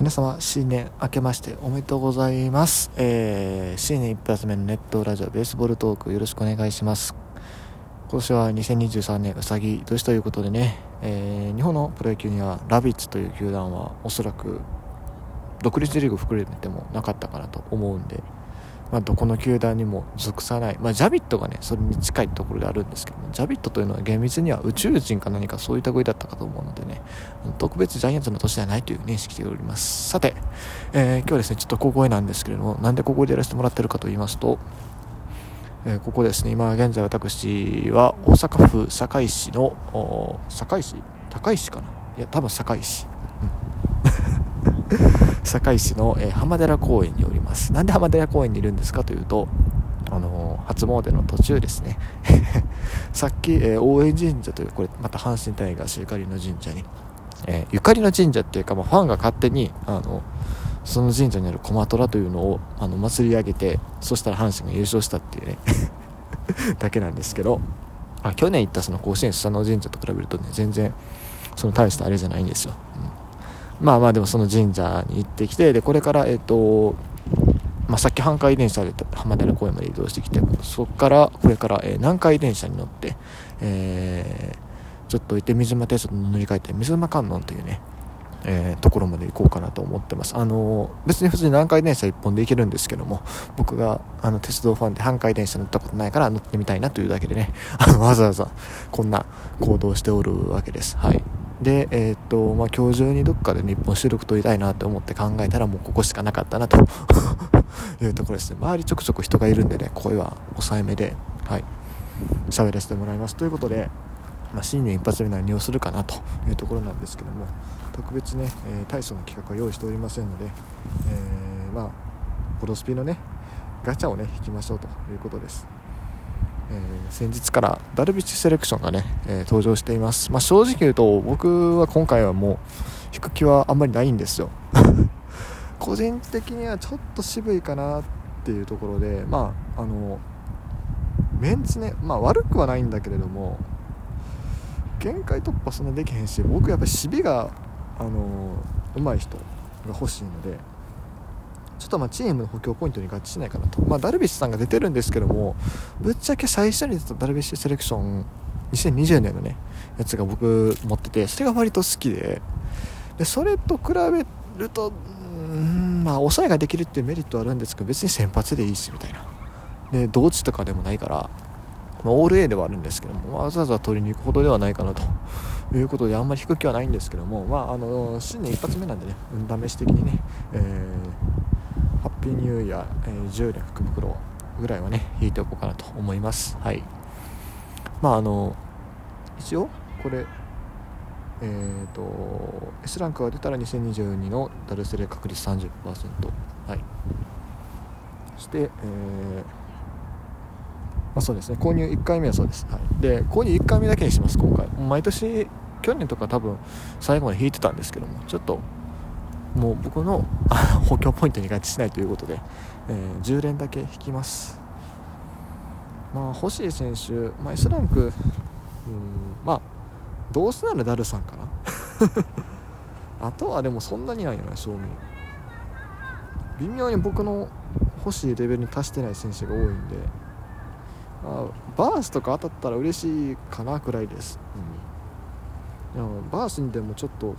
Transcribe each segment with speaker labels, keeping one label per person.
Speaker 1: 皆様新年明けましておめでとうございます、えー、新年一発目のネットラジオベースボールトークよろしくお願いします。今年は2023年うさぎ年ということでね、えー、日本のプロ野球にはラビッツという球団はおそらく独立リーグ含めてもなかったかなと思うんで、まあ、どこの球団にも属さない、まあ、ジャビットがねそれに近いところであるんですけどもジャビットというのは厳密には宇宙人か何かそういった類だったかと思うのでね特別ジャイアンツの年ではないという認識でおります。さて、えー、今日はですねちょっと小声なんですけれどもなんで小声でやらせてもらってるかと言いますと、えー、ここですね今現在私は大阪府堺市の堺市？高石かな？いや多分堺市、堺市の、えー、浜寺公園におります。なんで浜寺公園にいるんですかというとあの、初詣の途中ですね。さっき、えー、大江神社というこれまた阪神タイガースゆかりの神社に、えー、ゆかりの神社っていうか、まあ、ファンが勝手にあのその神社にある駒虎というのをあの祭り上げてそしたら阪神が優勝したっていうね だけなんですけどあ去年行ったその甲子園下の神社と比べるとね全然その大したあれじゃないんですよ、うん、まあまあでもその神社に行ってきてでこれからえっ、とまあ、さっき阪海電車で浜寺公園まで移動してきてそこからこれから、えー、南海電車に乗って、えー、ちょっと行って水間鉄道に乗り換えて水間観音というね、えー、ところまで行こうかなと思ってます。あのー、別に普通に南海電車1本で行けるんですけども僕があの鉄道ファンで阪海電車乗ったことないから乗ってみたいなというだけでねあのわざわざこんな行動しておるわけです。はい。で、えー、っと、まあ、今日中にどっかで日本収録撮りたいなと思って考えたらもうここしかなかったなと いうところですね。周りちょくちょく人がいるんでね、声は抑えめで、はい、喋らせてもらいます。ということで、まあ、新年一発目何をするかなというところなんですけども、特別ね、えー、大層な企画は用意しておりませんので、えー、まあ、ポロスピのね、ガチャをね、引きましょうということです。え、先日からダルビッシュセレクションがね、え、登場しています、まあ、正直言うと僕は今回はもう引く気はあんまりないんですよ。個人的にはちょっと渋いかなっていうところでまああのメンツねまあ悪くはないんだけれども限界突破そんなできへんし僕やっぱり守備があの上手い人が欲しいのでちょっとまあチームの補強ポイントに合致しないかなと、まあ、ダルビッシュさんが出てるんですけどもぶっちゃけ最初に出たダルビッシュセレクション2020年のねやつが僕持っててそれが割と好きで。でそれと比べるとうんまあ抑えができるっていうメリットはあるんですけど別に先発でいいしみたいな。で同地とかでもないから、まあ、オール A ではあるんですけどもわざわざ取りに行くほどではないかなと。いうことであんまり低くはないんですけども、まあ、あの新年一発目なんでね運試し的にね、えーピーニューイヤー、えー、10連福袋ぐらいはね引いておこうかなと思います。はい。まああの一応これえーと S ランクが出たら2022のダルセレ確率30%はい。そして、えーまあ、そうですね。購入1回目はそうです、はい、で購入1回目だけにします今回。毎年去年とか多分最後まで引いてたんですけどもちょっともう僕の 補強ポイントに合致しないということで、えー、10連だけ引きます。まあ星井選手、まあ、S ランクうんまあどうせならダルさんかな。あとはでもそんなにないよね正味微妙に僕の欲しいレベルに達してない選手が多いんで。あバースとか当たったら嬉しいかなくらいです、うん、でもバースにでもちょっと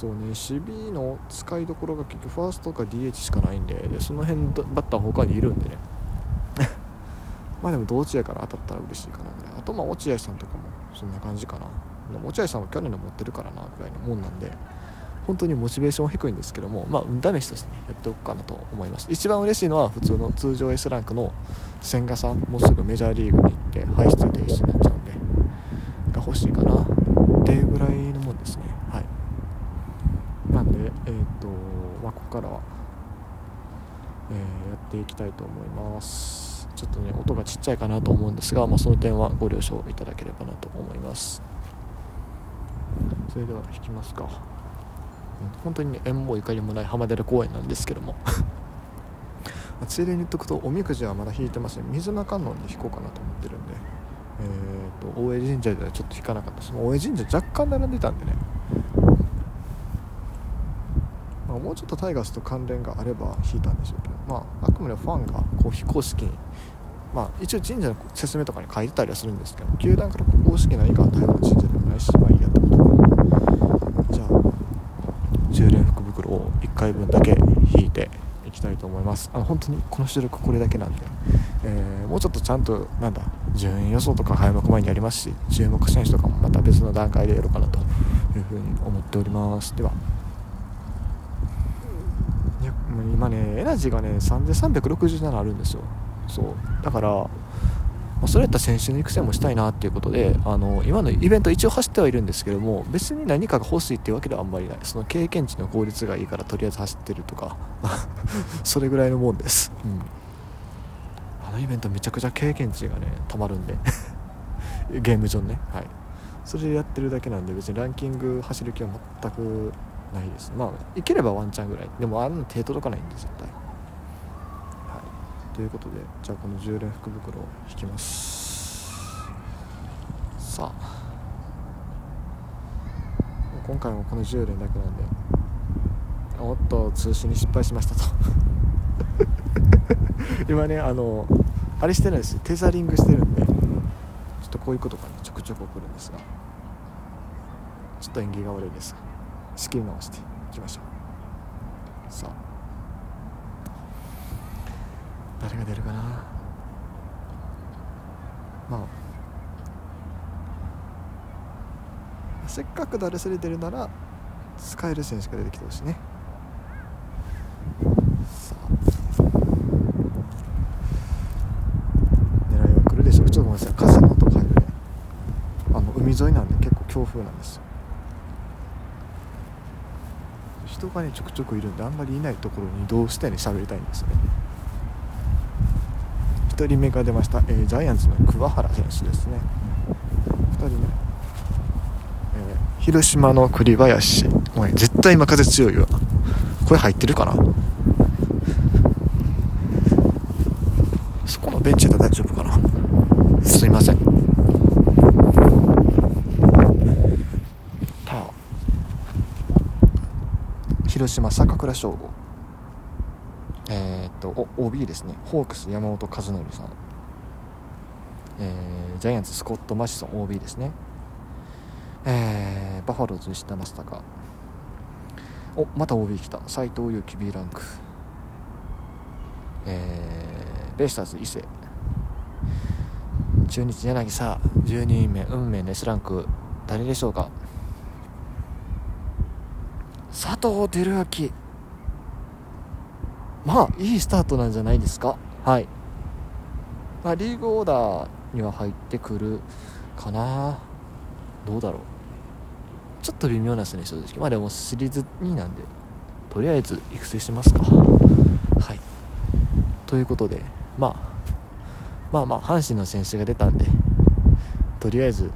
Speaker 1: そうね守備の使いどころが結局ファーストか DH しかないんででその辺バッター他にいるんでね。まあでもどっちやから当たったら嬉しいかなぐらい。あとまあ落合さんとかもそんな感じかな。落合さんは去年の持ってるからなぐらいのもんなんで。本当にモチベーション低いんですけどもまあ運試しとしてねやっておくかなと思います。一番嬉しいのは普通の通常 S ランクの千賀さんもうすぐメジャーリーグに行って排出停止になっちゃうんでが欲しいかなっていうぐらいのもんですねはいなんで、えーとまあ、ここからは、えー、やっていきたいと思います。ちょっとね音がちっちゃいかなと思うんですが、まあ、その点はご了承いただければなと思います。それでは引きますか、本当にね縁もゆかりもない浜寺公園なんですけども。ついでに言っとくとおみくじはまだ引いてません。水間観音で引こうかなと思ってるんで。えーと大江神社ではちょっと引かなかったその大江神社若干並んでたんでね。もうちょっとタイガースと関連があれば引いたんでしょうけど、まあ、あくまでファンがこう非公式に、まあ、一応神社の説明とかに書いてたりはするんですけど球団から公式な以下は台湾の神社でもないしまあいいやってことで。じゃあ10連福袋を1回分だけ引いていきたいと思います。あの本当にこの収録これだけなんで、えー、もうちょっとちゃんとなんだ順位予想とか開幕前にやりますし注目選手とかもまた別の段階でやろうかなというふうに思っております。では。いや今ねエナジーがね3367あるんですよ。そう。だから、まあ、それやったら選手の育成もしたいなっていうことであの今のイベント一応走ってはいるんですけども別に何かが欲しいっていうわけではあんまりない。その経験値の効率がいいからとりあえず走ってるとか それぐらいのもんです、うん。あのイベントめちゃくちゃ経験値がねたまるんで。ゲーム上ね。はい。それでやってるだけなんで別にランキング走る気は全くないです。まあいければワンチャンぐらい。でもあんな手届かないんで絶対。はい。ということでじゃあこの10連福袋を引きます。さあ。今回もこの10連だけなんでおっと通信に失敗しましたと。今ねあのあれしてないです。テザリングしてるんでちょっとこういうことがねちょくちょく起こるんですが。ちょっと縁起が悪いです仕切り直していきましょう。さあ。誰が出るかな？まあ。せっかく誰それ出るなら使える選手が出てきてほしいね。さあ。狙いは来るでしょう。ちょっとごめんなさい。風の音が入るね。あの海沿いなんで結構強風なんですよ。人がねちょくちょくいるんであんまりいないところに移動してね喋りたいんですね。1人目が出ました、えー、ジャイアンツの桑原選手ですね。2人目、えー、広島の栗林。おい絶対今風強いわ声入ってるかな？そこのベンチで大丈夫かな？すいません。広島坂倉翔吾。えー、っとお OB ですね。ホークス山本和則さん、えー、ジャイアンツスコット・マシソン OB ですね。えー、バファローズ西田正孝おまた OB 来た。斎藤佑樹 B ランク。えー、ベイスターズ伊勢。中日柳さ12人目運命の S ランク。誰でしょうか？佐藤輝明。まあいいスタートなんじゃないですか？はい、まあ、リーグオーダーには入ってくるかな。どうだろう。ちょっと微妙なですね正直。まあでもシリーズ2なんでとりあえず育成しますか。はい。ということで、まあ、まあまあ阪神の選手が出たんでとりあえず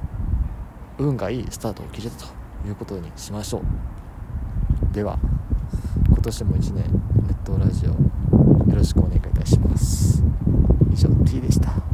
Speaker 1: 運がいいスタートを切れたということにしましょう。では今年も1年ネットラジオよろしくお願いいたします。以上 T でした。